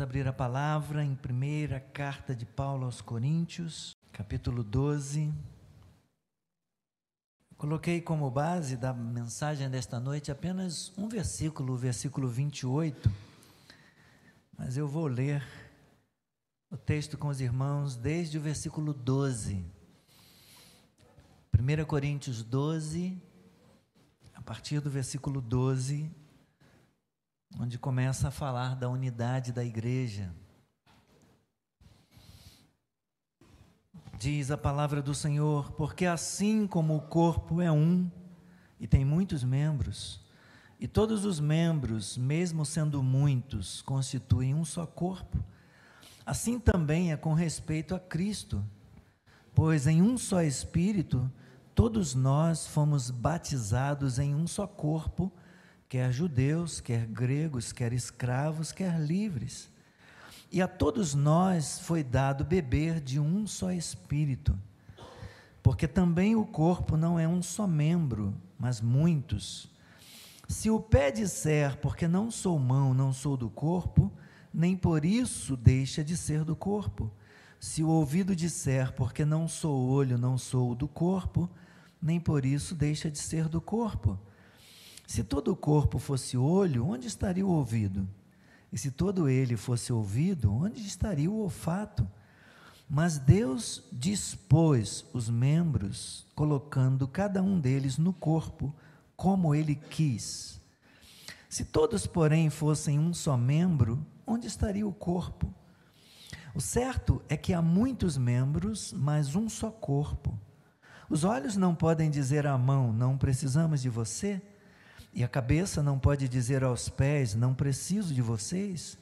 Vamos abrir a palavra em primeira carta de Paulo aos Coríntios, capítulo 12. Coloquei como base da mensagem desta noite apenas um versículo, o versículo 28, mas eu vou ler o texto com os irmãos desde o versículo 12. 1 Coríntios 12, a partir do versículo 12, onde começa a falar da unidade da igreja. Diz a palavra do Senhor: porque assim como o corpo é um e tem muitos membros, e todos os membros, mesmo sendo muitos, constituem um só corpo, assim também é com respeito a Cristo. Pois em um só Espírito, todos nós fomos batizados em um só corpo quer judeus, quer gregos, quer escravos, quer livres. E a todos nós foi dado beber de um só espírito, porque também o corpo não é um só membro, mas muitos. Se o pé disser, porque não sou mão, não sou do corpo, nem por isso deixa de ser do corpo. Se o ouvido disser, porque não sou olho, não sou do corpo, nem por isso deixa de ser do corpo. Se todo o corpo fosse olho, onde estaria o ouvido? E se todo ele fosse ouvido, onde estaria o olfato? Mas Deus dispôs os membros, colocando cada um deles no corpo, como ele quis. Se todos, porém, fossem um só membro, onde estaria o corpo? O certo é que há muitos membros, mas um só corpo. Os olhos não podem dizer à mão: Não precisamos de você e a cabeça não pode dizer aos pés: Não preciso de vocês.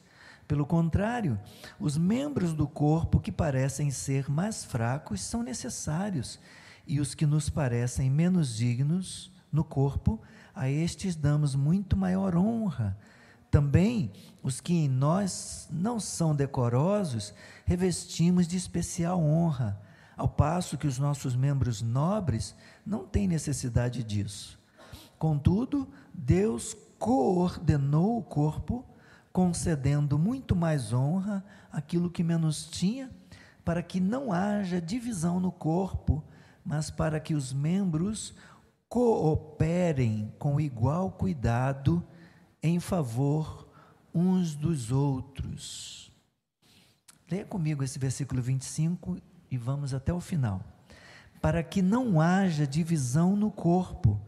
Pelo contrário, os membros do corpo que parecem ser mais fracos são necessários, e os que nos parecem menos dignos no corpo, a estes damos muito maior honra. Também os que em nós não são decorosos, revestimos de especial honra, ao passo que os nossos membros nobres não têm necessidade disso. Contudo, Deus coordenou o corpo, concedendo muito mais honra àquilo que menos tinha, para que não haja divisão no corpo, mas para que os membros cooperem com igual cuidado em favor uns dos outros. Leia comigo esse versículo 25 e vamos até o final. Para que não haja divisão no corpo,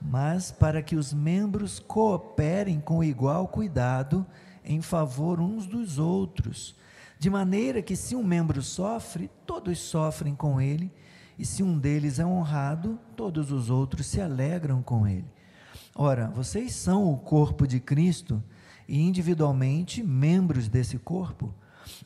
mas para que os membros cooperem com igual cuidado em favor uns dos outros, de maneira que se um membro sofre, todos sofrem com ele, e se um deles é honrado, todos os outros se alegram com ele. Ora, vocês são o corpo de Cristo e individualmente membros desse corpo.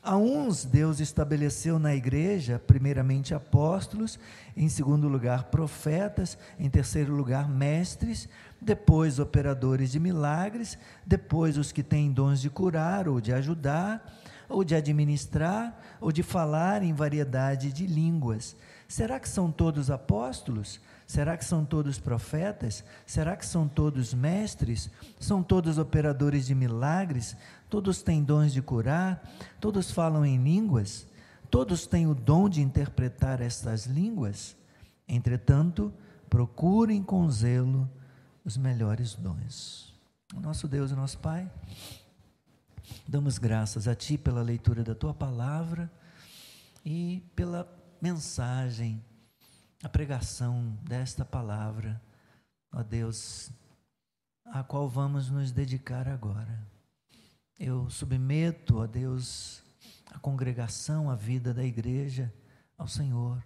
A uns Deus estabeleceu na igreja, primeiramente apóstolos, em segundo lugar profetas, em terceiro lugar mestres, depois operadores de milagres, depois os que têm dons de curar ou de ajudar, ou de administrar, ou de falar em variedade de línguas. Será que são todos apóstolos? Será que são todos profetas? Será que são todos mestres? São todos operadores de milagres? Todos têm dons de curar? Todos falam em línguas? Todos têm o dom de interpretar estas línguas? Entretanto, procurem com zelo os melhores dons. Nosso Deus e nosso Pai, damos graças a Ti pela leitura da Tua palavra e pela mensagem, a pregação desta palavra, ó Deus, a qual vamos nos dedicar agora. Eu submeto, ó Deus, a congregação, a vida da igreja ao Senhor.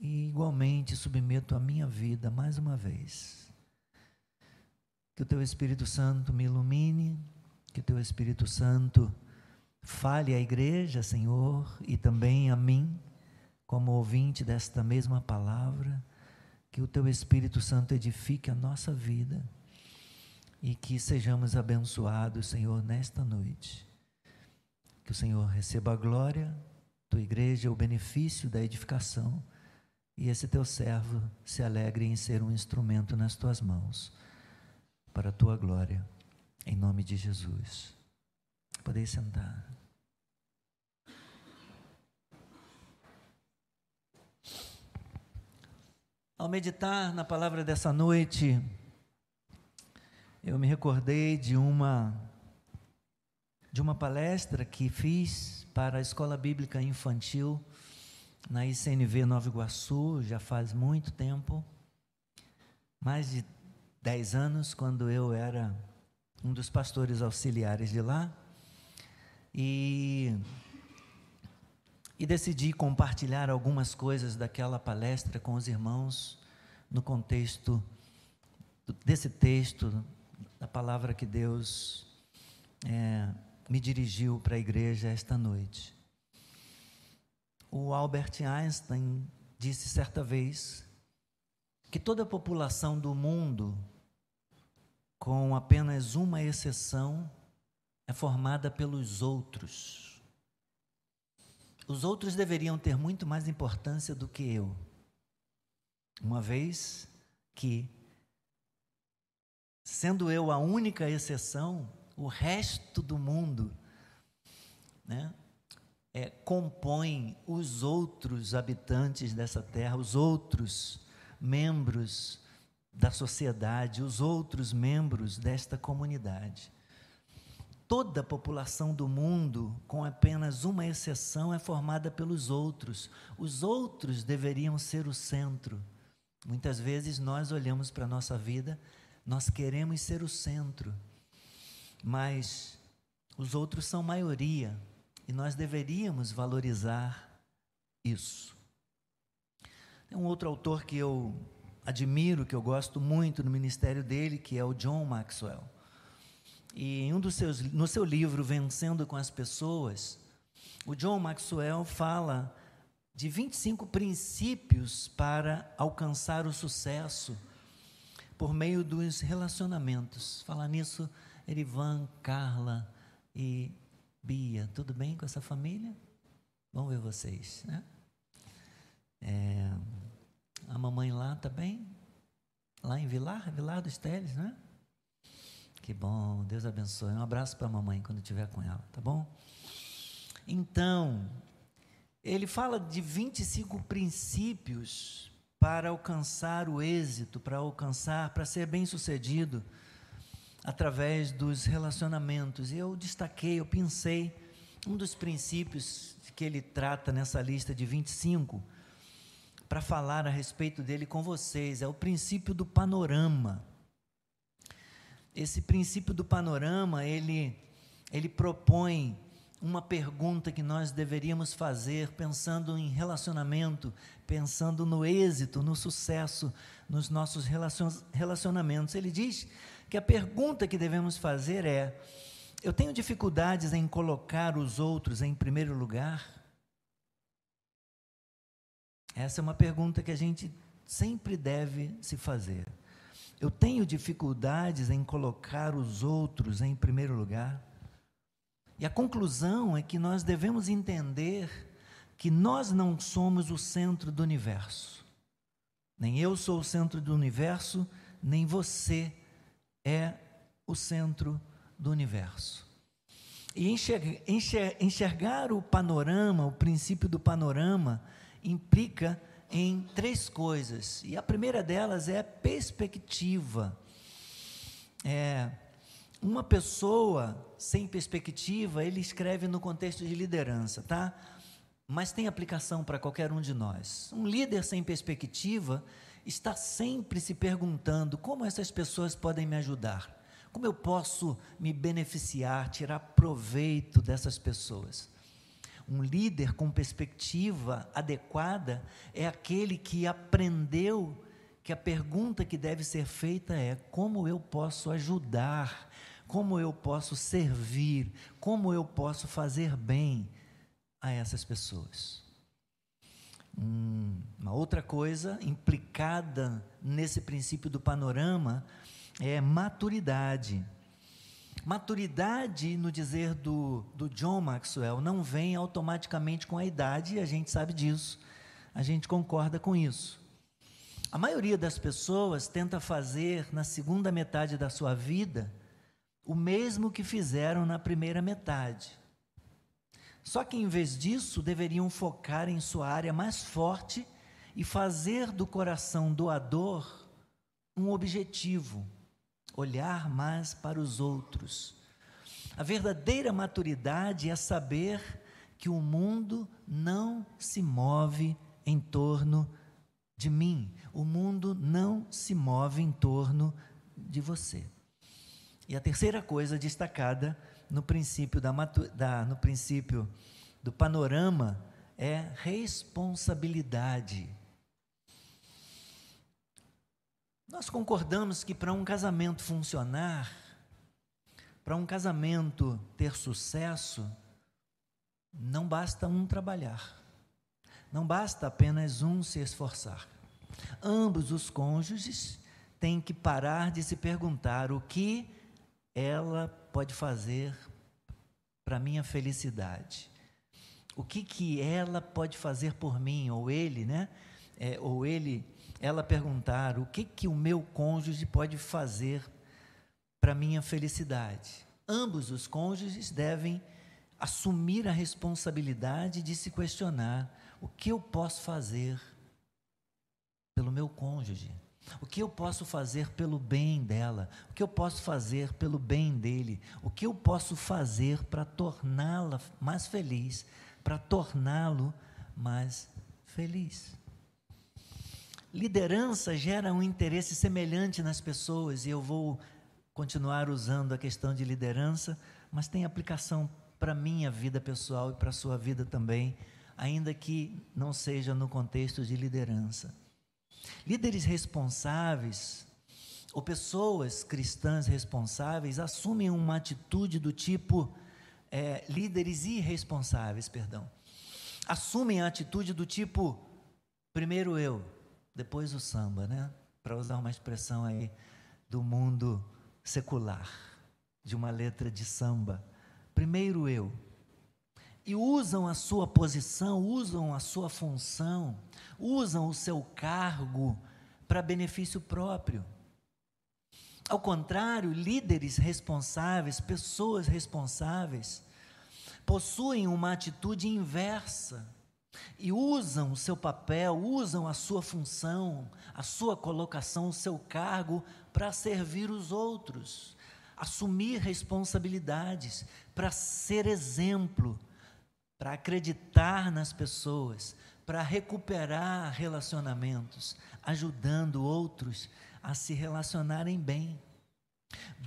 E igualmente submeto a minha vida mais uma vez. Que o teu Espírito Santo me ilumine, que o teu Espírito Santo fale à igreja, Senhor, e também a mim, como ouvinte desta mesma palavra, que o teu Espírito Santo edifique a nossa vida e que sejamos abençoados, Senhor, nesta noite que o Senhor receba a glória, tua igreja, o benefício da edificação, e esse teu servo se alegre em ser um instrumento nas tuas mãos, para a tua glória, em nome de Jesus. Poder sentar. Ao meditar na palavra dessa noite, eu me recordei de uma de uma palestra que fiz para a Escola Bíblica Infantil na ICNV Nova Iguaçu, já faz muito tempo, mais de 10 anos, quando eu era um dos pastores auxiliares de lá. E, e decidi compartilhar algumas coisas daquela palestra com os irmãos no contexto desse texto, da palavra que Deus é, me dirigiu para a igreja esta noite. O Albert Einstein disse certa vez que toda a população do mundo, com apenas uma exceção, é formada pelos outros. Os outros deveriam ter muito mais importância do que eu, uma vez que, sendo eu a única exceção, o resto do mundo né, é, compõe os outros habitantes dessa terra, os outros membros da sociedade, os outros membros desta comunidade. Toda a população do mundo, com apenas uma exceção, é formada pelos outros. Os outros deveriam ser o centro. Muitas vezes nós olhamos para a nossa vida, nós queremos ser o centro mas os outros são maioria e nós deveríamos valorizar isso. Tem um outro autor que eu admiro, que eu gosto muito no ministério dele, que é o John Maxwell. E em um dos seus, no seu livro Vencendo com as Pessoas, o John Maxwell fala de 25 princípios para alcançar o sucesso por meio dos relacionamentos. Falar nisso Erivan, Carla e Bia, tudo bem com essa família? Vamos ver vocês, né? É, a mamãe lá tá bem? Lá em Vilar, Vilar dos Teles, né? Que bom, Deus abençoe. Um abraço para a mamãe quando estiver com ela, tá bom? Então, ele fala de 25 princípios para alcançar o êxito, para alcançar, para ser bem-sucedido através dos relacionamentos. E eu destaquei, eu pensei, um dos princípios que ele trata nessa lista de 25, para falar a respeito dele com vocês, é o princípio do panorama. Esse princípio do panorama, ele, ele propõe uma pergunta que nós deveríamos fazer pensando em relacionamento, pensando no êxito, no sucesso nos nossos relacionamentos. Ele diz que a pergunta que devemos fazer é: eu tenho dificuldades em colocar os outros em primeiro lugar? Essa é uma pergunta que a gente sempre deve se fazer. Eu tenho dificuldades em colocar os outros em primeiro lugar? E a conclusão é que nós devemos entender que nós não somos o centro do universo. Nem eu sou o centro do universo, nem você é o centro do universo. E enxergar, enxergar o panorama, o princípio do panorama, implica em três coisas. E a primeira delas é perspectiva. É, uma pessoa sem perspectiva, ele escreve no contexto de liderança, tá? Mas tem aplicação para qualquer um de nós. Um líder sem perspectiva, está sempre se perguntando como essas pessoas podem me ajudar, como eu posso me beneficiar, tirar proveito dessas pessoas. Um líder com perspectiva adequada é aquele que aprendeu que a pergunta que deve ser feita é: como eu posso ajudar? Como eu posso servir? Como eu posso fazer bem a essas pessoas? uma outra coisa implicada nesse princípio do panorama é maturidade. Maturidade, no dizer do, do John Maxwell, não vem automaticamente com a idade, e a gente sabe disso, a gente concorda com isso. A maioria das pessoas tenta fazer na segunda metade da sua vida o mesmo que fizeram na primeira metade. Só que em vez disso, deveriam focar em sua área mais forte e fazer do coração doador um objetivo, olhar mais para os outros. A verdadeira maturidade é saber que o mundo não se move em torno de mim, o mundo não se move em torno de você. E a terceira coisa destacada no princípio, da, da, no princípio do panorama é responsabilidade. Nós concordamos que para um casamento funcionar, para um casamento ter sucesso, não basta um trabalhar, não basta apenas um se esforçar. Ambos os cônjuges têm que parar de se perguntar o que ela pode fazer para minha felicidade? O que que ela pode fazer por mim ou ele, né? É, ou ele, ela perguntar o que que o meu cônjuge pode fazer para minha felicidade? Ambos os cônjuges devem assumir a responsabilidade de se questionar o que eu posso fazer pelo meu cônjuge. O que eu posso fazer pelo bem dela? O que eu posso fazer pelo bem dele? O que eu posso fazer para torná-la mais feliz? Para torná-lo mais feliz? Liderança gera um interesse semelhante nas pessoas, e eu vou continuar usando a questão de liderança, mas tem aplicação para a minha vida pessoal e para a sua vida também, ainda que não seja no contexto de liderança. Líderes responsáveis, ou pessoas cristãs responsáveis, assumem uma atitude do tipo é, líderes irresponsáveis, perdão. Assumem a atitude do tipo primeiro eu, depois o samba, né? Para usar uma expressão aí do mundo secular, de uma letra de samba. Primeiro eu, e usam a sua posição, usam a sua função, usam o seu cargo para benefício próprio. Ao contrário, líderes responsáveis, pessoas responsáveis, possuem uma atitude inversa e usam o seu papel, usam a sua função, a sua colocação, o seu cargo para servir os outros, assumir responsabilidades, para ser exemplo para acreditar nas pessoas, para recuperar relacionamentos, ajudando outros a se relacionarem bem.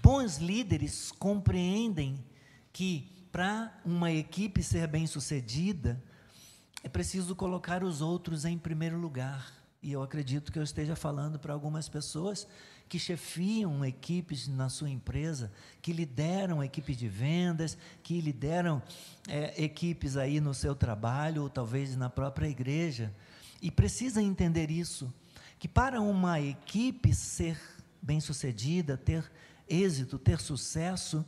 Bons líderes compreendem que para uma equipe ser bem-sucedida, é preciso colocar os outros em primeiro lugar. E eu acredito que eu esteja falando para algumas pessoas que chefiam equipes na sua empresa, que lideram equipes de vendas, que lideram é, equipes aí no seu trabalho, ou talvez na própria igreja, e precisa entender isso, que para uma equipe ser bem-sucedida, ter êxito, ter sucesso,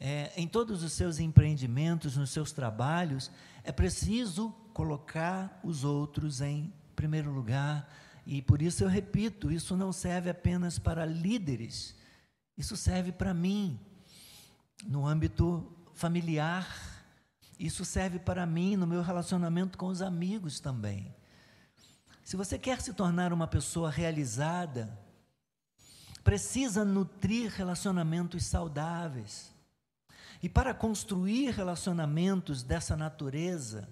é, em todos os seus empreendimentos, nos seus trabalhos, é preciso colocar os outros em primeiro lugar, e por isso eu repito: isso não serve apenas para líderes, isso serve para mim, no âmbito familiar, isso serve para mim no meu relacionamento com os amigos também. Se você quer se tornar uma pessoa realizada, precisa nutrir relacionamentos saudáveis. E para construir relacionamentos dessa natureza,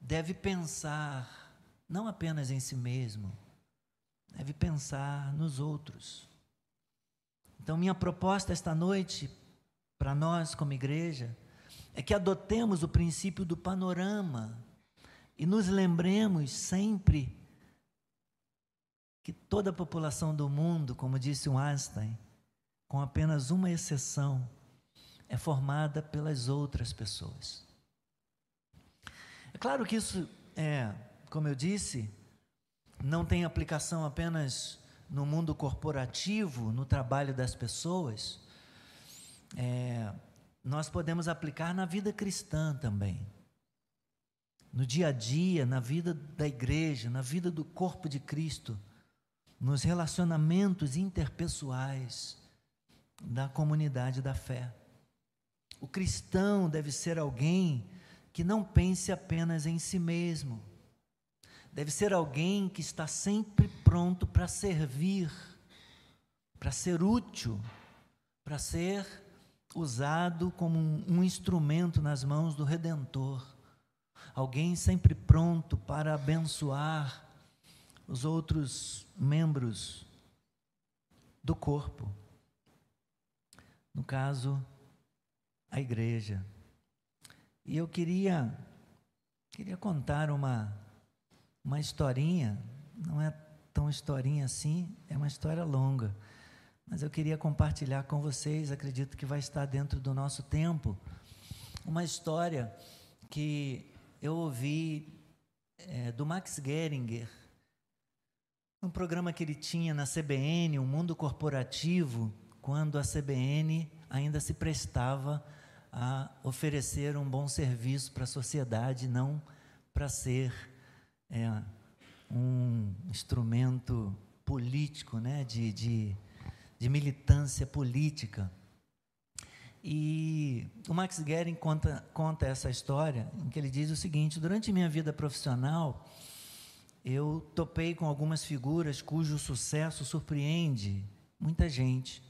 deve pensar não apenas em si mesmo, deve pensar nos outros. Então, minha proposta esta noite, para nós como igreja, é que adotemos o princípio do panorama e nos lembremos sempre que toda a população do mundo, como disse o Einstein, com apenas uma exceção, é formada pelas outras pessoas. É claro que isso é como eu disse, não tem aplicação apenas no mundo corporativo, no trabalho das pessoas. É, nós podemos aplicar na vida cristã também. No dia a dia, na vida da igreja, na vida do corpo de Cristo, nos relacionamentos interpessoais. da comunidade da fé. O cristão deve ser alguém que não pense apenas em si mesmo. Deve ser alguém que está sempre pronto para servir, para ser útil, para ser usado como um, um, instrumento nas mãos do Redentor. Alguém sempre pronto para abençoar os outros membros do corpo. No caso, a igreja. E eu queria queria contar uma uma historinha, não é tão historinha assim, é uma história longa. Mas eu queria compartilhar com vocês, acredito que vai estar dentro do nosso tempo, uma história que eu ouvi é, do Max Geringer, um programa que ele tinha na CBN, o um Mundo Corporativo, quando a CBN ainda se prestava a oferecer um bom serviço para a sociedade, não para ser é, um instrumento político, né, de, de, de militância política. E o Max Guerin conta, conta essa história, em que ele diz o seguinte: durante minha vida profissional, eu topei com algumas figuras cujo sucesso surpreende muita gente.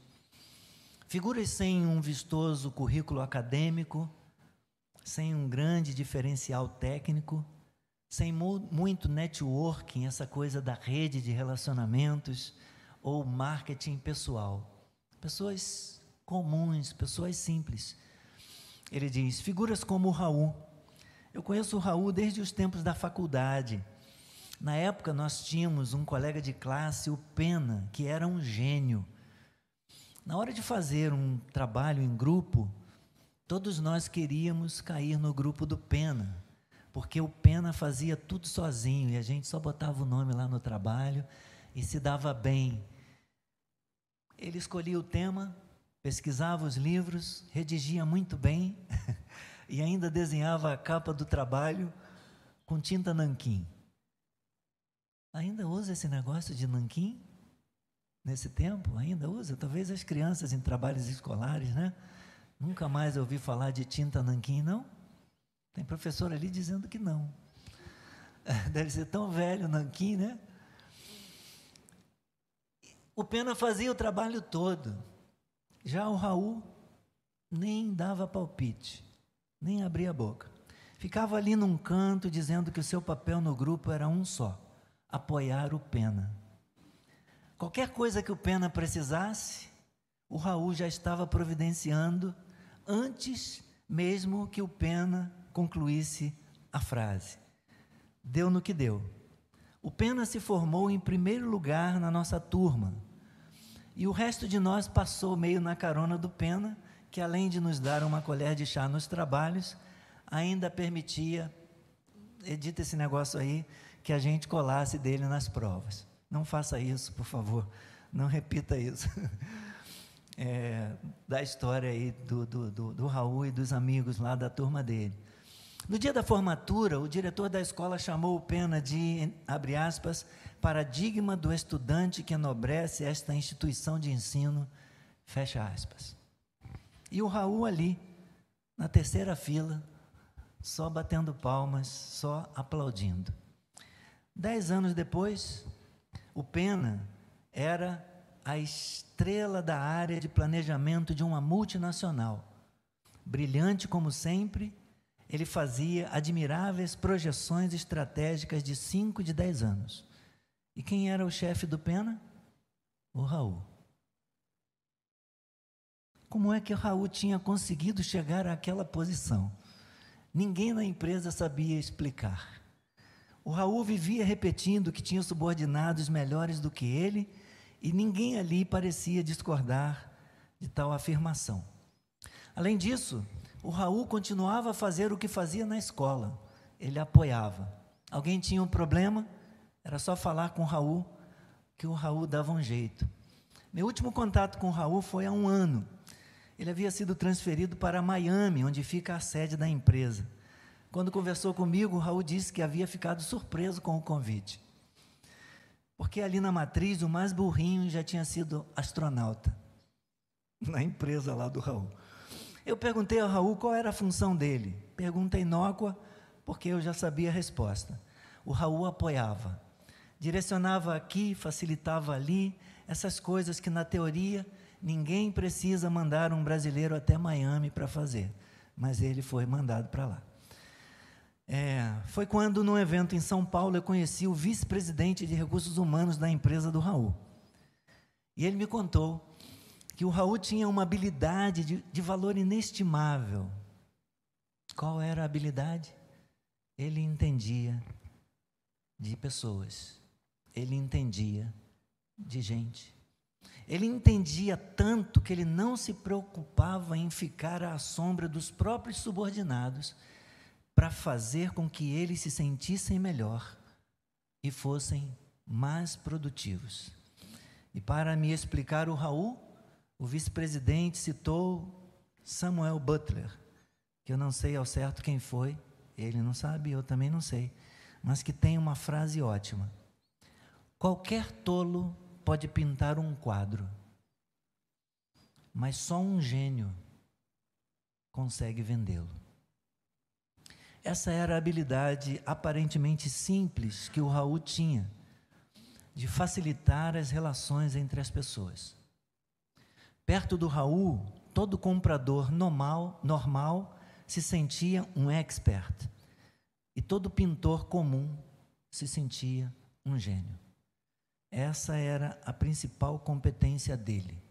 Figuras sem um vistoso currículo acadêmico, sem um grande diferencial técnico, sem mu muito networking, essa coisa da rede de relacionamentos ou marketing pessoal. Pessoas comuns, pessoas simples. Ele diz: figuras como o Raul. Eu conheço o Raul desde os tempos da faculdade. Na época, nós tínhamos um colega de classe, o Pena, que era um gênio. Na hora de fazer um trabalho em grupo, todos nós queríamos cair no grupo do Pena, porque o Pena fazia tudo sozinho e a gente só botava o nome lá no trabalho e se dava bem. Ele escolhia o tema, pesquisava os livros, redigia muito bem e ainda desenhava a capa do trabalho com tinta nanquim. Ainda usa esse negócio de nanquim? Nesse tempo? Ainda usa? Talvez as crianças em trabalhos escolares, né? Nunca mais ouvi falar de tinta nanquim, não? Tem professor ali dizendo que não. Deve ser tão velho nanquim, né? O Pena fazia o trabalho todo. Já o Raul nem dava palpite, nem abria a boca. Ficava ali num canto dizendo que o seu papel no grupo era um só apoiar o Pena. Qualquer coisa que o Pena precisasse, o Raul já estava providenciando antes mesmo que o Pena concluísse a frase. Deu no que deu. O Pena se formou em primeiro lugar na nossa turma. E o resto de nós passou meio na carona do Pena, que além de nos dar uma colher de chá nos trabalhos, ainda permitia, edita esse negócio aí, que a gente colasse dele nas provas. Não faça isso, por favor. Não repita isso. É, da história aí do, do, do, do Raul e dos amigos lá da turma dele. No dia da formatura, o diretor da escola chamou o Pena de, abre aspas, paradigma do estudante que enobrece esta instituição de ensino, fecha aspas. E o Raul ali, na terceira fila, só batendo palmas, só aplaudindo. Dez anos depois, o Pena era a estrela da área de planejamento de uma multinacional. Brilhante como sempre, ele fazia admiráveis projeções estratégicas de 5 e de 10 anos. E quem era o chefe do Pena? O Raul. Como é que o Raul tinha conseguido chegar àquela posição? Ninguém na empresa sabia explicar. O Raul vivia repetindo que tinha subordinados melhores do que ele e ninguém ali parecia discordar de tal afirmação. Além disso, o Raul continuava a fazer o que fazia na escola. Ele apoiava. Alguém tinha um problema, era só falar com o Raul, que o Raul dava um jeito. Meu último contato com o Raul foi há um ano. Ele havia sido transferido para Miami, onde fica a sede da empresa. Quando conversou comigo, o Raul disse que havia ficado surpreso com o convite. Porque ali na matriz, o mais burrinho já tinha sido astronauta. na empresa lá do Raul. Eu perguntei ao Raul qual era a função dele. Pergunta inócua, porque eu já sabia a resposta. O Raul apoiava, direcionava aqui, facilitava ali, essas coisas que na teoria ninguém precisa mandar um brasileiro até Miami para fazer, mas ele foi mandado para lá. É, foi quando, num evento em São Paulo, eu conheci o vice-presidente de recursos humanos da empresa do Raul. E ele me contou que o Raul tinha uma habilidade de, de valor inestimável. Qual era a habilidade? Ele entendia de pessoas, ele entendia de gente. Ele entendia tanto que ele não se preocupava em ficar à sombra dos próprios subordinados para fazer com que eles se sentissem melhor e fossem mais produtivos. E para me explicar o Raul, o vice-presidente citou Samuel Butler, que eu não sei ao certo quem foi, ele não sabe, eu também não sei, mas que tem uma frase ótima. Qualquer tolo pode pintar um quadro, mas só um gênio consegue vendê-lo. Essa era a habilidade aparentemente simples que o Raul tinha de facilitar as relações entre as pessoas. Perto do Raul, todo comprador normal, normal se sentia um expert e todo pintor comum se sentia um gênio. Essa era a principal competência dele.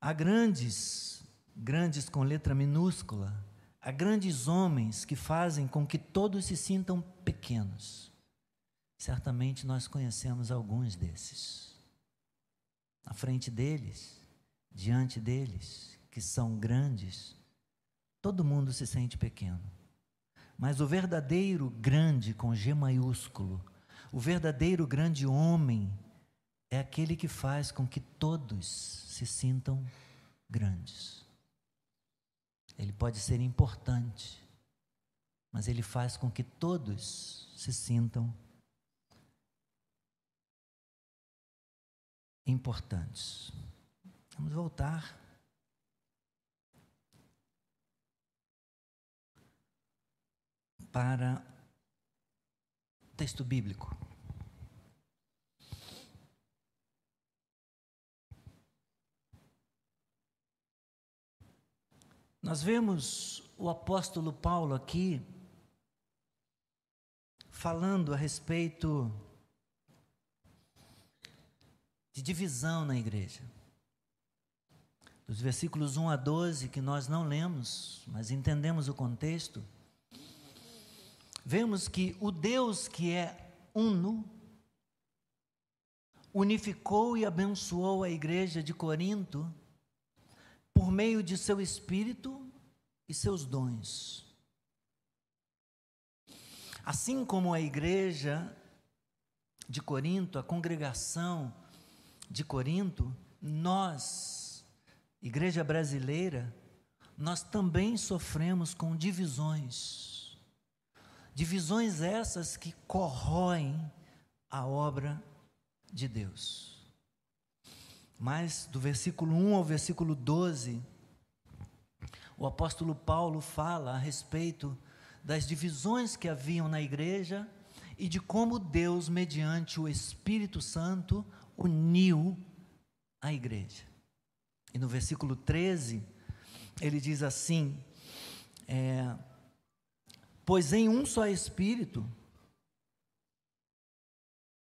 Há grandes, grandes com letra minúscula, há grandes homens que fazem com que todos se sintam pequenos. Certamente nós conhecemos alguns desses. À frente deles, diante deles, que são grandes, todo mundo se sente pequeno. Mas o verdadeiro grande com G maiúsculo, o verdadeiro grande homem é aquele que faz com que todos se sintam grandes. Ele pode ser importante, mas ele faz com que todos se sintam importantes. Vamos voltar. Para o texto bíblico. Nós vemos o apóstolo Paulo aqui falando a respeito de divisão na igreja. Dos versículos 1 a 12, que nós não lemos, mas entendemos o contexto, vemos que o Deus que é uno, unificou e abençoou a igreja de Corinto por meio de seu espírito e seus dons. Assim como a igreja de Corinto, a congregação de Corinto, nós, igreja brasileira, nós também sofremos com divisões. Divisões essas que corroem a obra de Deus. Mas do versículo 1 ao versículo 12, o apóstolo Paulo fala a respeito das divisões que haviam na igreja e de como Deus, mediante o Espírito Santo, uniu a igreja. E no versículo 13, ele diz assim: é, Pois em um só Espírito,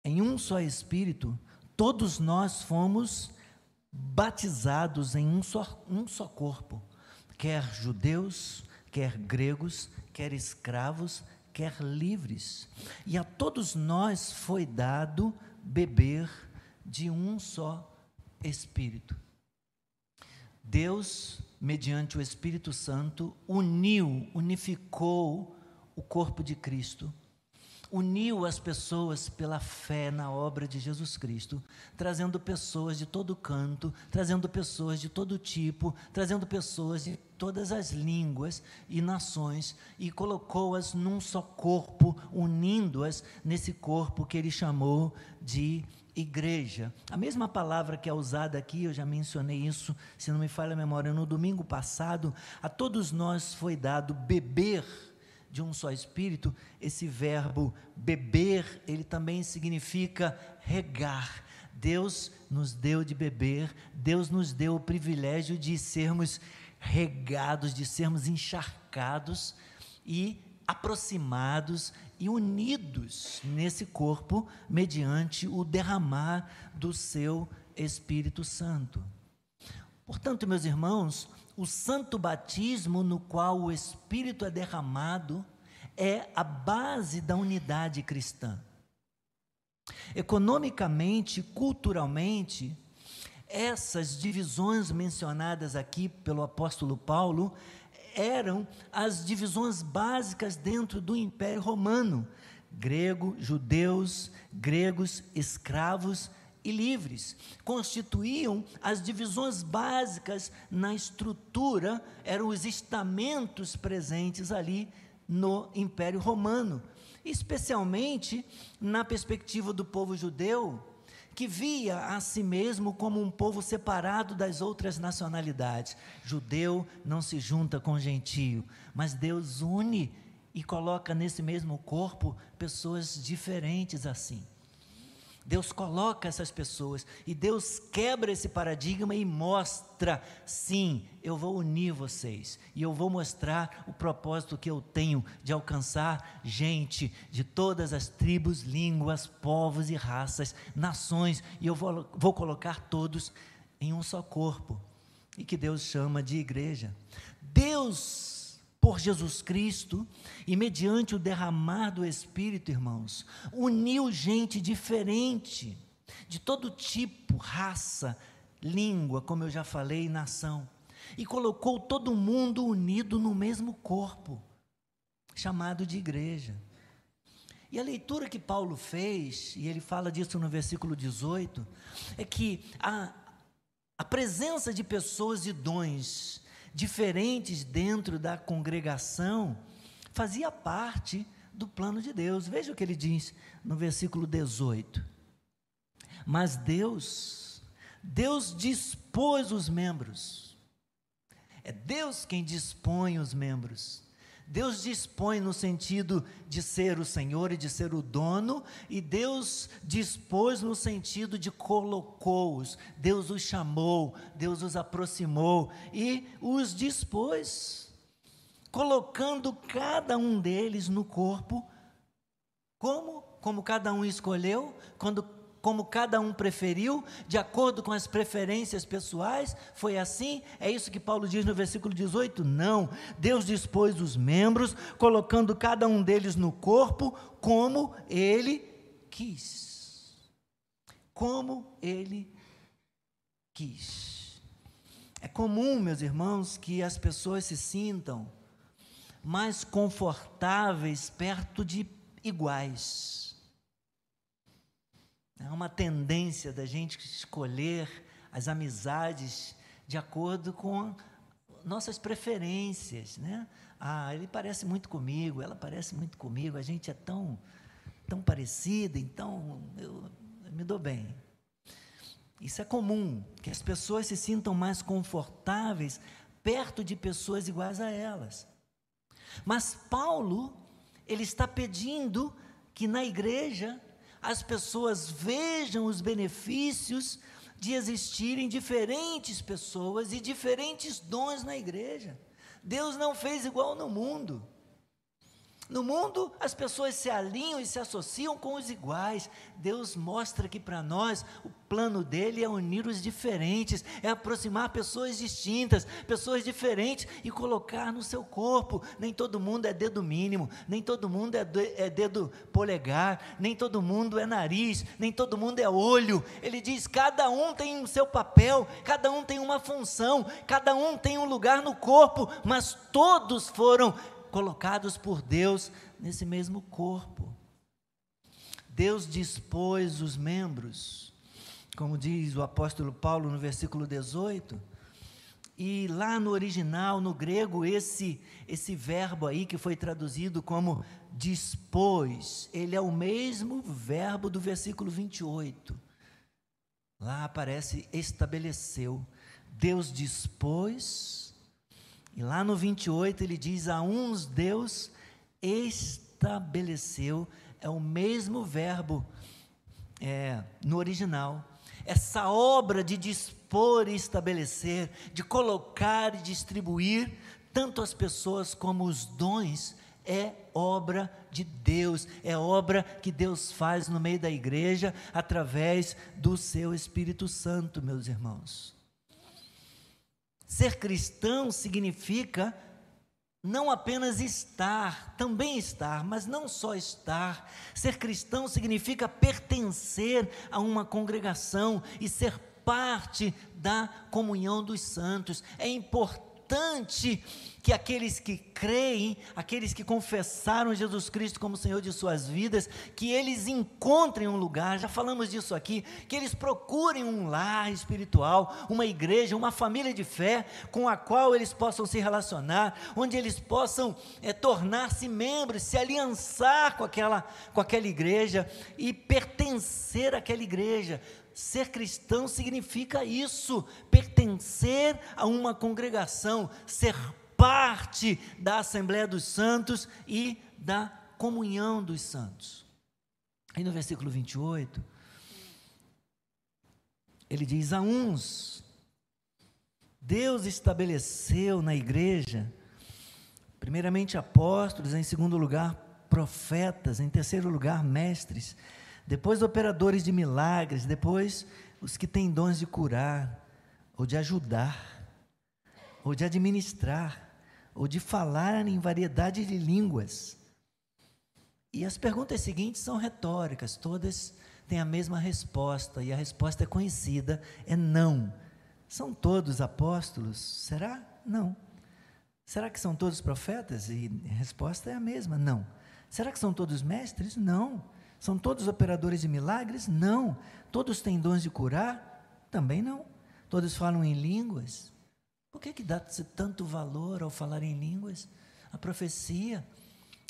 em um só Espírito, todos nós fomos batizados em um só, um só corpo, quer judeus, quer gregos, quer escravos, quer livres. E a todos nós foi dado beber de um só Espírito. Deus, mediante o Espírito Santo, uniu, unificou o corpo de Cristo uniu as pessoas pela fé na obra de Jesus Cristo, trazendo pessoas de todo canto, trazendo pessoas de todo tipo, trazendo pessoas de todas as línguas e nações e colocou-as num só corpo, unindo-as nesse corpo que ele chamou de igreja. A mesma palavra que é usada aqui, eu já mencionei isso, se não me falha a memória, no domingo passado, a todos nós foi dado beber de um só espírito. Esse verbo beber, ele também significa regar. Deus nos deu de beber, Deus nos deu o privilégio de sermos regados, de sermos encharcados e aproximados e unidos nesse corpo mediante o derramar do seu Espírito Santo. Portanto, meus irmãos, o santo batismo no qual o Espírito é derramado é a base da unidade cristã. Economicamente, culturalmente, essas divisões mencionadas aqui pelo apóstolo Paulo eram as divisões básicas dentro do Império Romano: grego, judeus, gregos, escravos e livres. Constituíam as divisões básicas na estrutura, eram os estamentos presentes ali no Império Romano, especialmente na perspectiva do povo judeu que via a si mesmo como um povo separado das outras nacionalidades. Judeu não se junta com gentio, mas Deus une e coloca nesse mesmo corpo pessoas diferentes assim. Deus coloca essas pessoas e Deus quebra esse paradigma e mostra: sim, eu vou unir vocês e eu vou mostrar o propósito que eu tenho de alcançar gente de todas as tribos, línguas, povos e raças, nações, e eu vou, vou colocar todos em um só corpo e que Deus chama de igreja. Deus por Jesus Cristo e mediante o derramar do Espírito, irmãos, uniu gente diferente, de todo tipo, raça, língua, como eu já falei, nação, e colocou todo mundo unido no mesmo corpo, chamado de igreja. E a leitura que Paulo fez, e ele fala disso no versículo 18, é que a, a presença de pessoas e dons diferentes dentro da congregação, fazia parte do plano de Deus. Veja o que ele diz no versículo 18. Mas Deus, Deus dispôs os membros. É Deus quem dispõe os membros. Deus dispõe no sentido de ser o Senhor e de ser o dono, e Deus dispôs no sentido de colocou-os, Deus os chamou, Deus os aproximou e os dispôs, colocando cada um deles no corpo, como? Como cada um escolheu, quando como cada um preferiu, de acordo com as preferências pessoais? Foi assim? É isso que Paulo diz no versículo 18? Não. Deus dispôs os membros, colocando cada um deles no corpo como ele quis. Como ele quis. É comum, meus irmãos, que as pessoas se sintam mais confortáveis perto de iguais é uma tendência da gente escolher as amizades de acordo com nossas preferências, né? Ah, ele parece muito comigo, ela parece muito comigo, a gente é tão, tão parecida, então eu, eu me dou bem. Isso é comum, que as pessoas se sintam mais confortáveis perto de pessoas iguais a elas. Mas Paulo, ele está pedindo que na igreja as pessoas vejam os benefícios de existirem diferentes pessoas e diferentes dons na igreja. Deus não fez igual no mundo. No mundo, as pessoas se alinham e se associam com os iguais. Deus mostra que para nós o plano dele é unir os diferentes, é aproximar pessoas distintas, pessoas diferentes e colocar no seu corpo. Nem todo mundo é dedo mínimo, nem todo mundo é, é dedo polegar, nem todo mundo é nariz, nem todo mundo é olho. Ele diz: cada um tem o seu papel, cada um tem uma função, cada um tem um lugar no corpo, mas todos foram colocados por Deus nesse mesmo corpo. Deus dispôs os membros, como diz o apóstolo Paulo no versículo 18. E lá no original, no grego, esse esse verbo aí que foi traduzido como dispôs, ele é o mesmo verbo do versículo 28. Lá aparece estabeleceu. Deus dispôs, e lá no 28 ele diz: A uns Deus estabeleceu, é o mesmo verbo é, no original. Essa obra de dispor e estabelecer, de colocar e distribuir, tanto as pessoas como os dons, é obra de Deus, é obra que Deus faz no meio da igreja através do seu Espírito Santo, meus irmãos. Ser cristão significa não apenas estar, também estar, mas não só estar. Ser cristão significa pertencer a uma congregação e ser parte da comunhão dos santos. É importante importante que aqueles que creem, aqueles que confessaram Jesus Cristo como Senhor de suas vidas, que eles encontrem um lugar, já falamos disso aqui, que eles procurem um lar espiritual, uma igreja, uma família de fé com a qual eles possam se relacionar, onde eles possam é, tornar-se membros, se aliançar com aquela, com aquela igreja e pertencer àquela igreja Ser cristão significa isso, pertencer a uma congregação, ser parte da Assembleia dos Santos e da comunhão dos santos. Aí no versículo 28, ele diz: A uns, Deus estabeleceu na igreja, primeiramente apóstolos, em segundo lugar, profetas, em terceiro lugar, mestres depois operadores de milagres, depois os que têm dons de curar, ou de ajudar, ou de administrar, ou de falar em variedade de línguas. E as perguntas seguintes são retóricas, todas têm a mesma resposta, e a resposta é conhecida: é não. São todos apóstolos? Será? Não. Será que são todos profetas? E a resposta é a mesma: não. Será que são todos mestres? Não. São todos operadores de milagres? Não. Todos têm dons de curar? Também não. Todos falam em línguas? Por que, que dá-se tanto valor ao falar em línguas? A profecia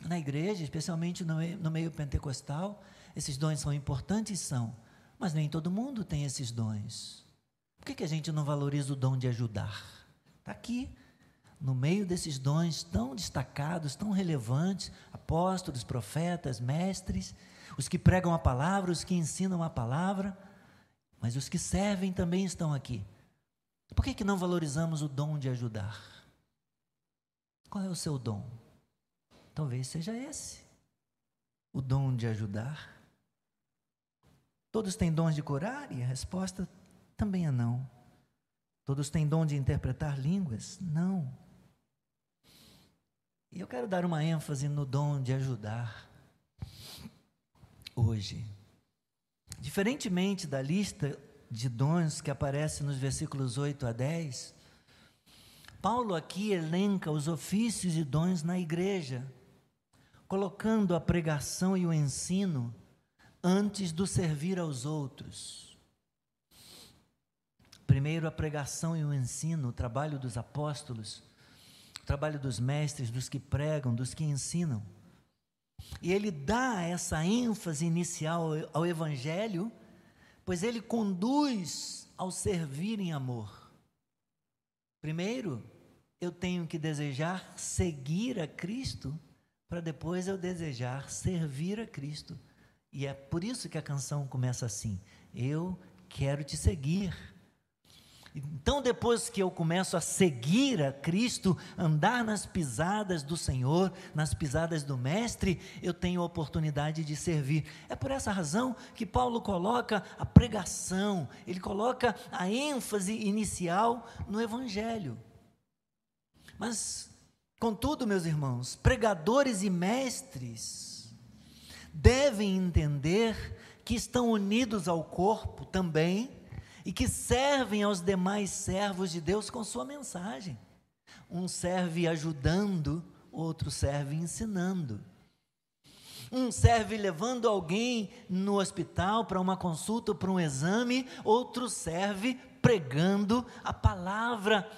na igreja, especialmente no meio, no meio pentecostal, esses dons são importantes? São. Mas nem todo mundo tem esses dons. Por que, que a gente não valoriza o dom de ajudar? Está aqui no meio desses dons tão destacados, tão relevantes, apóstolos, profetas, mestres, os que pregam a palavra, os que ensinam a palavra, mas os que servem também estão aqui. Por que, que não valorizamos o dom de ajudar? Qual é o seu dom? Talvez seja esse, o dom de ajudar. Todos têm dons de curar? E a resposta também é não. Todos têm dom de interpretar línguas? Não. E eu quero dar uma ênfase no dom de ajudar hoje. Diferentemente da lista de dons que aparece nos versículos 8 a 10, Paulo aqui elenca os ofícios e dons na igreja, colocando a pregação e o ensino antes do servir aos outros. Primeiro a pregação e o ensino, o trabalho dos apóstolos trabalho dos mestres, dos que pregam, dos que ensinam. E ele dá essa ênfase inicial ao Evangelho, pois ele conduz ao servir em amor. Primeiro, eu tenho que desejar seguir a Cristo, para depois eu desejar servir a Cristo. E é por isso que a canção começa assim: Eu quero te seguir. Então, depois que eu começo a seguir a Cristo, andar nas pisadas do Senhor, nas pisadas do Mestre, eu tenho a oportunidade de servir. É por essa razão que Paulo coloca a pregação, ele coloca a ênfase inicial no Evangelho. Mas, contudo, meus irmãos, pregadores e mestres devem entender que estão unidos ao corpo também e que servem aos demais servos de Deus com sua mensagem. Um serve ajudando, outro serve ensinando. Um serve levando alguém no hospital para uma consulta, para um exame, outro serve pregando a palavra,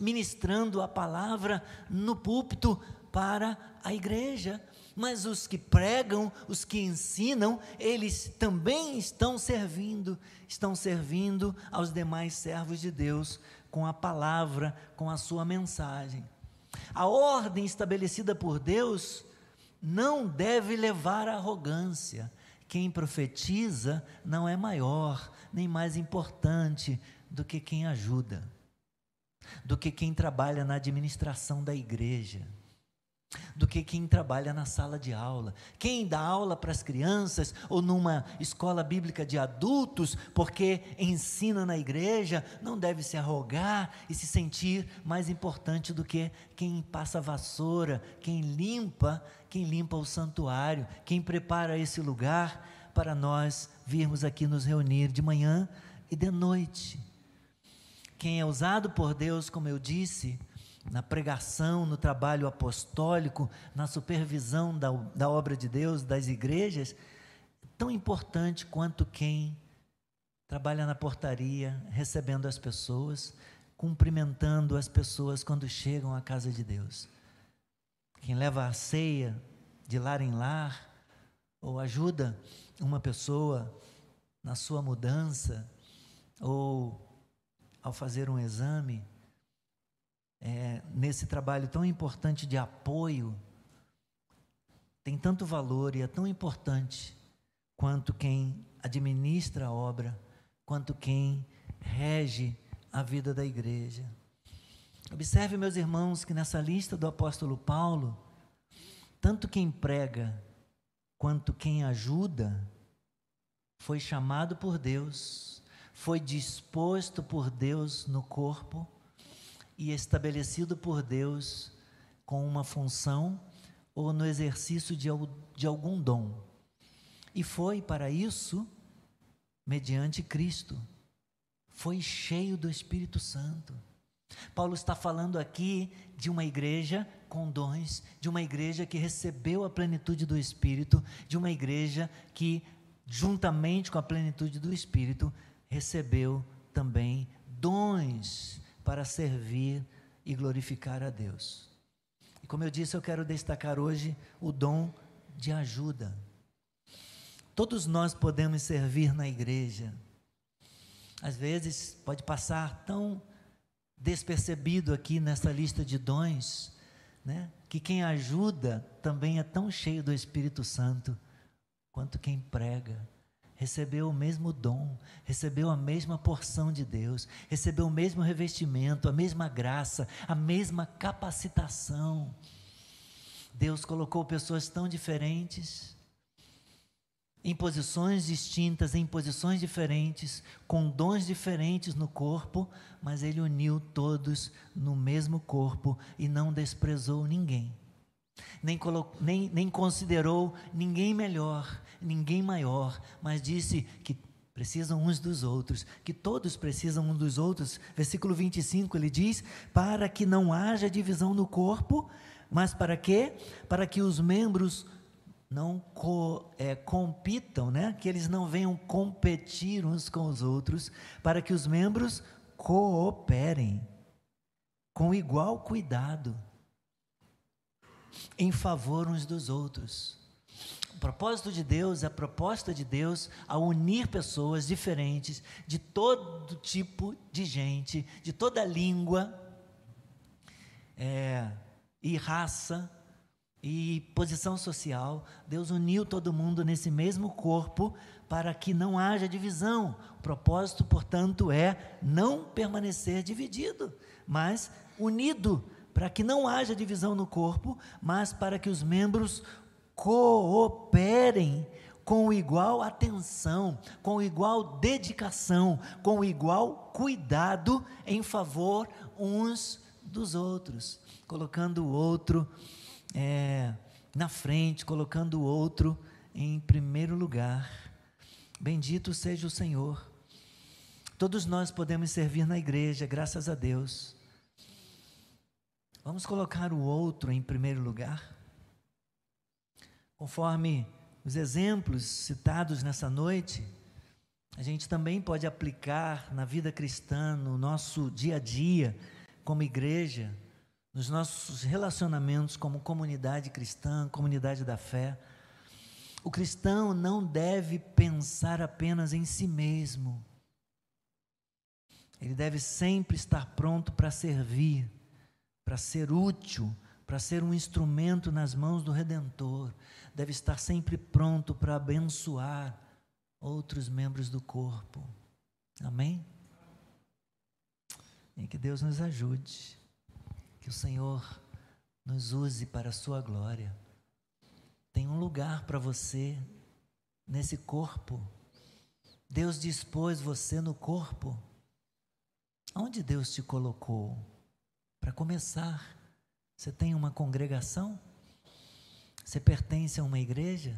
ministrando a palavra no púlpito para a igreja. Mas os que pregam, os que ensinam, eles também estão servindo, estão servindo aos demais servos de Deus com a palavra, com a sua mensagem. A ordem estabelecida por Deus não deve levar à arrogância. Quem profetiza não é maior nem mais importante do que quem ajuda, do que quem trabalha na administração da igreja do que quem trabalha na sala de aula. Quem dá aula para as crianças ou numa escola bíblica de adultos, porque ensina na igreja, não deve se arrogar e se sentir mais importante do que quem passa vassoura, quem limpa, quem limpa o santuário, quem prepara esse lugar para nós virmos aqui nos reunir de manhã e de noite. Quem é usado por Deus, como eu disse, na pregação, no trabalho apostólico, na supervisão da, da obra de Deus, das igrejas, tão importante quanto quem trabalha na portaria, recebendo as pessoas, cumprimentando as pessoas quando chegam à casa de Deus. Quem leva a ceia de lar em lar, ou ajuda uma pessoa na sua mudança, ou ao fazer um exame, é, nesse trabalho tão importante de apoio, tem tanto valor e é tão importante quanto quem administra a obra, quanto quem rege a vida da igreja. Observe, meus irmãos, que nessa lista do apóstolo Paulo, tanto quem prega quanto quem ajuda foi chamado por Deus, foi disposto por Deus no corpo e estabelecido por Deus com uma função ou no exercício de, de algum dom. E foi para isso mediante Cristo. Foi cheio do Espírito Santo. Paulo está falando aqui de uma igreja com dons, de uma igreja que recebeu a plenitude do Espírito, de uma igreja que, juntamente com a plenitude do Espírito, recebeu também dons para servir e glorificar a Deus. E como eu disse, eu quero destacar hoje o dom de ajuda. Todos nós podemos servir na igreja. Às vezes pode passar tão despercebido aqui nessa lista de dons, né? Que quem ajuda também é tão cheio do Espírito Santo quanto quem prega recebeu o mesmo dom, recebeu a mesma porção de Deus, recebeu o mesmo revestimento, a mesma graça, a mesma capacitação. Deus colocou pessoas tão diferentes, em posições distintas, em posições diferentes, com dons diferentes no corpo, mas Ele uniu todos no mesmo corpo e não desprezou ninguém nem, nem, nem considerou ninguém melhor, ninguém maior, mas disse que precisam uns dos outros, que todos precisam uns dos outros. Versículo 25 ele diz: para que não haja divisão no corpo, mas para quê? Para que os membros não co, é, compitam, né? que eles não venham competir uns com os outros, para que os membros cooperem com igual cuidado em favor uns dos outros. O propósito de Deus, a proposta de Deus a unir pessoas diferentes, de todo tipo de gente, de toda língua é, e raça e posição social. Deus uniu todo mundo nesse mesmo corpo para que não haja divisão. O propósito, portanto, é não permanecer dividido, mas unido para que não haja divisão no corpo, mas para que os membros cooperem com igual atenção, com igual dedicação, com igual cuidado em favor uns dos outros, colocando o outro é, na frente, colocando o outro em primeiro lugar. Bendito seja o Senhor. Todos nós podemos servir na igreja, graças a Deus. Vamos colocar o outro em primeiro lugar? Conforme os exemplos citados nessa noite, a gente também pode aplicar na vida cristã, no nosso dia a dia, como igreja, nos nossos relacionamentos como comunidade cristã, comunidade da fé. O cristão não deve pensar apenas em si mesmo. Ele deve sempre estar pronto para servir, para ser útil, para ser um instrumento nas mãos do Redentor. Deve estar sempre pronto para abençoar outros membros do corpo. Amém? E que Deus nos ajude, que o Senhor nos use para a sua glória. Tem um lugar para você nesse corpo. Deus dispôs você no corpo. Onde Deus te colocou? Para começar, você tem uma congregação? Você pertence a uma igreja?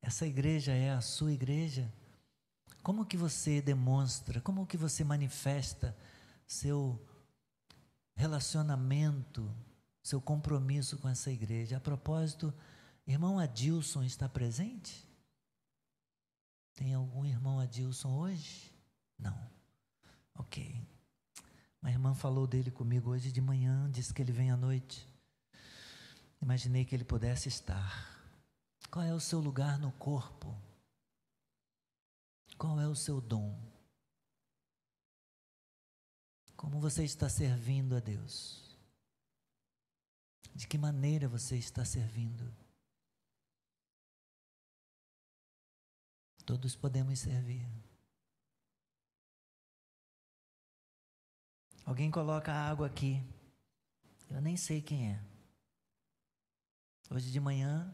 Essa igreja é a sua igreja? Como que você demonstra, como que você manifesta seu relacionamento, seu compromisso com essa igreja? A propósito, irmão Adilson está presente? Tem algum irmão Adilson hoje? Não. Ok. Uma irmã falou dele comigo hoje de manhã, disse que ele vem à noite. Imaginei que ele pudesse estar. Qual é o seu lugar no corpo? Qual é o seu dom? Como você está servindo a Deus? De que maneira você está servindo? Todos podemos servir. Alguém coloca água aqui. Eu nem sei quem é. Hoje de manhã,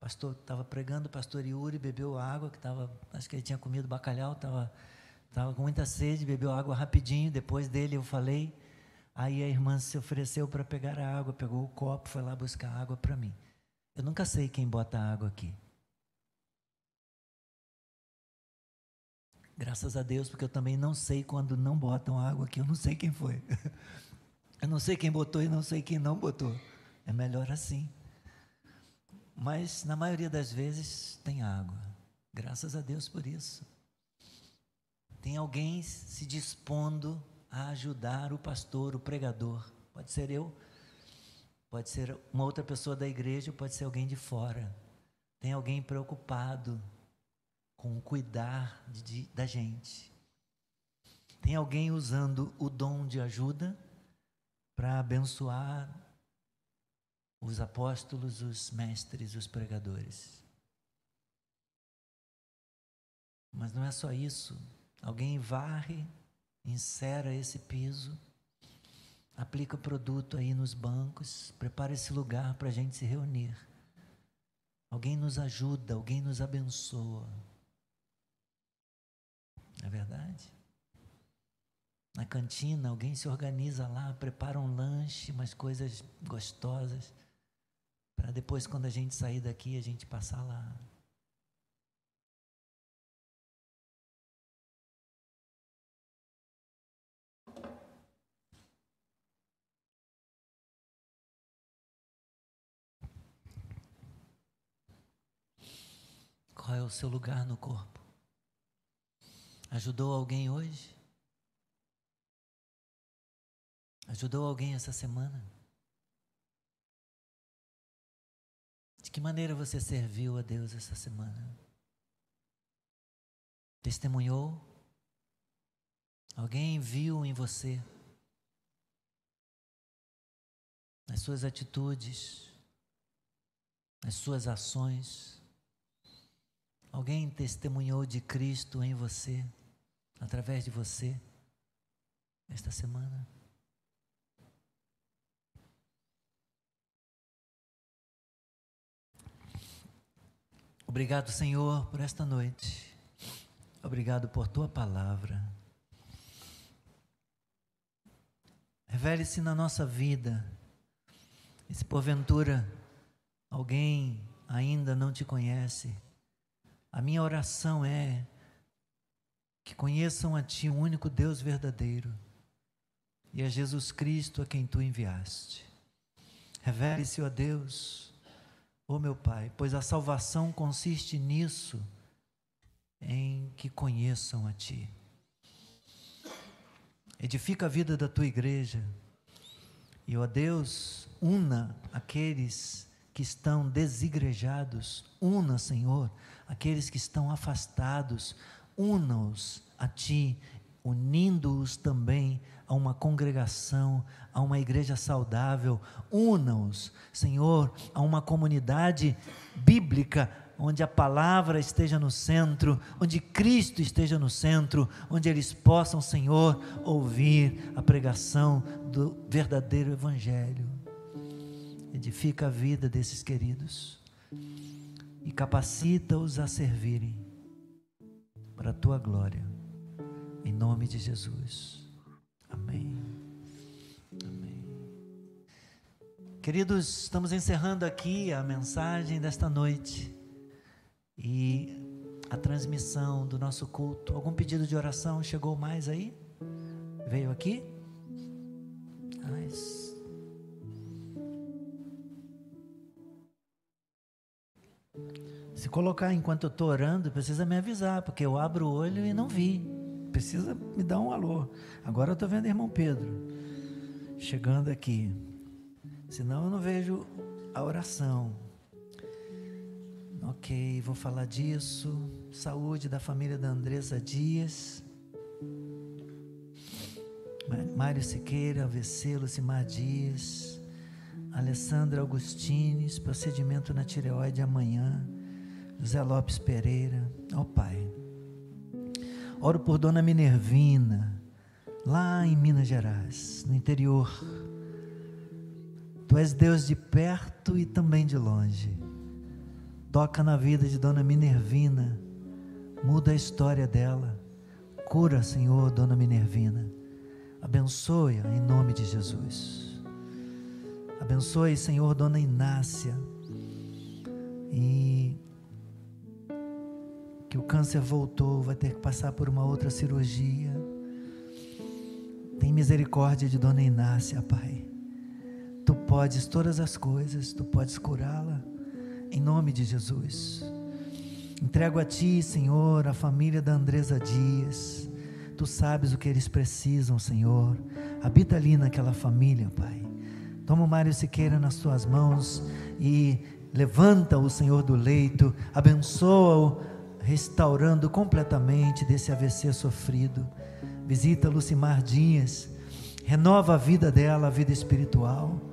pastor estava pregando, o pastor Yuri bebeu água, que estava, acho que ele tinha comido bacalhau, estava tava com muita sede, bebeu água rapidinho. Depois dele eu falei, aí a irmã se ofereceu para pegar a água, pegou o copo, foi lá buscar água para mim. Eu nunca sei quem bota água aqui. Graças a Deus, porque eu também não sei quando não botam água aqui, eu não sei quem foi. Eu não sei quem botou e não sei quem não botou. É melhor assim. Mas na maioria das vezes tem água. Graças a Deus por isso. Tem alguém se dispondo a ajudar o pastor, o pregador. Pode ser eu, pode ser uma outra pessoa da igreja, pode ser alguém de fora. Tem alguém preocupado com o cuidar de, da gente. Tem alguém usando o dom de ajuda para abençoar os apóstolos, os mestres, os pregadores. Mas não é só isso. Alguém varre, insera esse piso, aplica o produto aí nos bancos, prepara esse lugar para a gente se reunir. Alguém nos ajuda, alguém nos abençoa. É verdade? Na cantina, alguém se organiza lá, prepara um lanche, umas coisas gostosas, para depois, quando a gente sair daqui, a gente passar lá. Qual é o seu lugar no corpo? Ajudou alguém hoje? Ajudou alguém essa semana? De que maneira você serviu a Deus essa semana? Testemunhou? Alguém viu em você? Nas suas atitudes, nas suas ações? Alguém testemunhou de Cristo em você? Através de você esta semana. Obrigado, Senhor, por esta noite. Obrigado por tua palavra. Revele-se na nossa vida. E se porventura alguém ainda não te conhece, a minha oração é que conheçam a Ti, o único Deus verdadeiro, e a Jesus Cristo a quem Tu enviaste. Revele-se, ó Deus, ó meu Pai, pois a salvação consiste nisso, em que conheçam a Ti. Edifica a vida da Tua igreja E, ó Deus, una aqueles que estão desigrejados, una, Senhor, aqueles que estão afastados, una-os a Ti, unindo-os também a uma congregação, a uma igreja saudável, una-os, Senhor, a uma comunidade bíblica, onde a palavra esteja no centro, onde Cristo esteja no centro, onde eles possam, Senhor, ouvir a pregação do verdadeiro Evangelho. Edifica a vida desses queridos e capacita-os a servirem para a tua glória, em nome de Jesus. Amém. Amém. Queridos, estamos encerrando aqui a mensagem desta noite e a transmissão do nosso culto. Algum pedido de oração chegou mais aí? Veio aqui? Mas... Se colocar enquanto eu estou orando, precisa me avisar, porque eu abro o olho e não vi. Precisa me dar um alô. Agora eu estou vendo irmão Pedro chegando aqui. Senão eu não vejo a oração. Ok, vou falar disso. Saúde da família da Andressa Dias. Mário Siqueira, AVC, Lucimar Dias. Alessandra Augustines, procedimento na tireoide amanhã. José Lopes Pereira. Ó oh, Pai. Oro por Dona Minervina, lá em Minas Gerais, no interior. Tu és Deus de perto e também de longe. Toca na vida de Dona Minervina, muda a história dela. Cura, Senhor, Dona Minervina. Abençoe-a em nome de Jesus. Abençoe, Senhor, Dona Inácia. E que o câncer voltou, vai ter que passar por uma outra cirurgia. Tem misericórdia de Dona Inácia, Pai. Tu podes todas as coisas, tu podes curá-la em nome de Jesus. Entrego a Ti, Senhor, a família da Andresa Dias. Tu sabes o que eles precisam, Senhor. Habita ali naquela família, Pai. Toma o Mário Siqueira nas Tuas mãos e levanta o Senhor do leito, abençoa-o, restaurando completamente desse AVC sofrido. Visita Lucimar Dias, renova a vida dela, a vida espiritual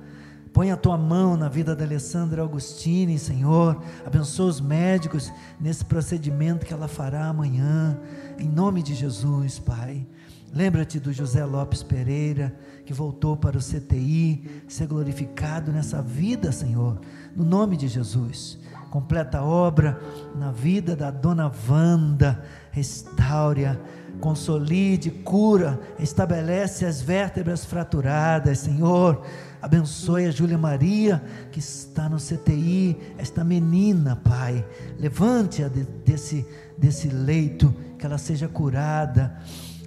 Põe a tua mão na vida da Alessandra Augustini, Senhor. Abençoa os médicos nesse procedimento que ela fará amanhã. Em nome de Jesus, Pai. Lembra-te do José Lopes Pereira, que voltou para o CTI, ser glorificado nessa vida, Senhor. No nome de Jesus. Completa a obra na vida da dona Wanda. Restaure-a consolide, cura, estabelece as vértebras fraturadas, Senhor Abençoe a Júlia Maria, que está no CTI, esta menina, Pai. Levante-a desse, desse leito, que ela seja curada.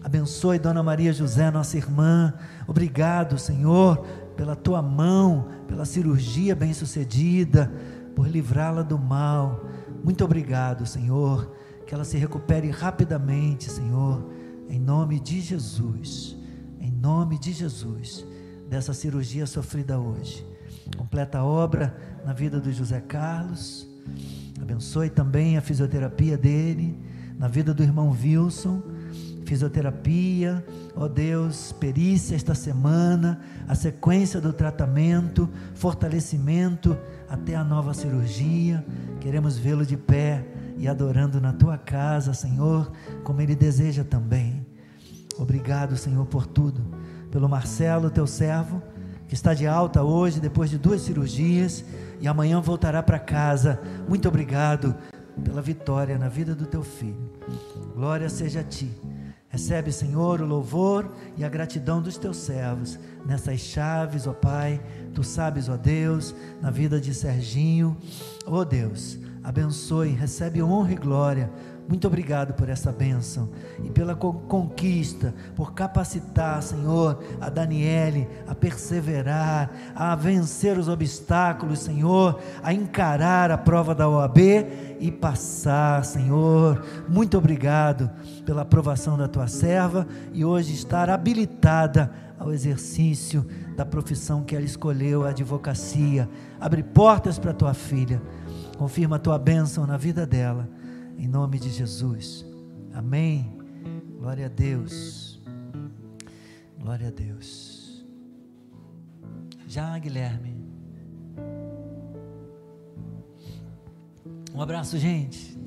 Abençoe Dona Maria José, nossa irmã. Obrigado, Senhor, pela tua mão, pela cirurgia bem-sucedida, por livrá-la do mal. Muito obrigado, Senhor. Que ela se recupere rapidamente, Senhor. Em nome de Jesus. Em nome de Jesus dessa cirurgia sofrida hoje. Completa a obra na vida do José Carlos. Abençoe também a fisioterapia dele, na vida do irmão Wilson. Fisioterapia, ó Deus, perícia esta semana, a sequência do tratamento, fortalecimento até a nova cirurgia. Queremos vê-lo de pé e adorando na tua casa, Senhor, como ele deseja também. Obrigado, Senhor, por tudo pelo Marcelo, teu servo, que está de alta hoje, depois de duas cirurgias, e amanhã voltará para casa. Muito obrigado pela vitória na vida do teu filho. Glória seja a ti. Recebe, Senhor, o louvor e a gratidão dos teus servos nessas chaves, ó Pai. Tu sabes, ó Deus, na vida de Serginho. Ó Deus, abençoe, recebe honra e glória muito obrigado por essa bênção e pela conquista, por capacitar, Senhor, a Daniele a perseverar, a vencer os obstáculos, Senhor, a encarar a prova da OAB e passar, Senhor. Muito obrigado pela aprovação da tua serva e hoje estar habilitada ao exercício da profissão que ela escolheu, a advocacia. Abre portas para tua filha. Confirma a tua bênção na vida dela. Em nome de Jesus. Amém. Glória a Deus. Glória a Deus. Já, Guilherme. Um abraço, gente.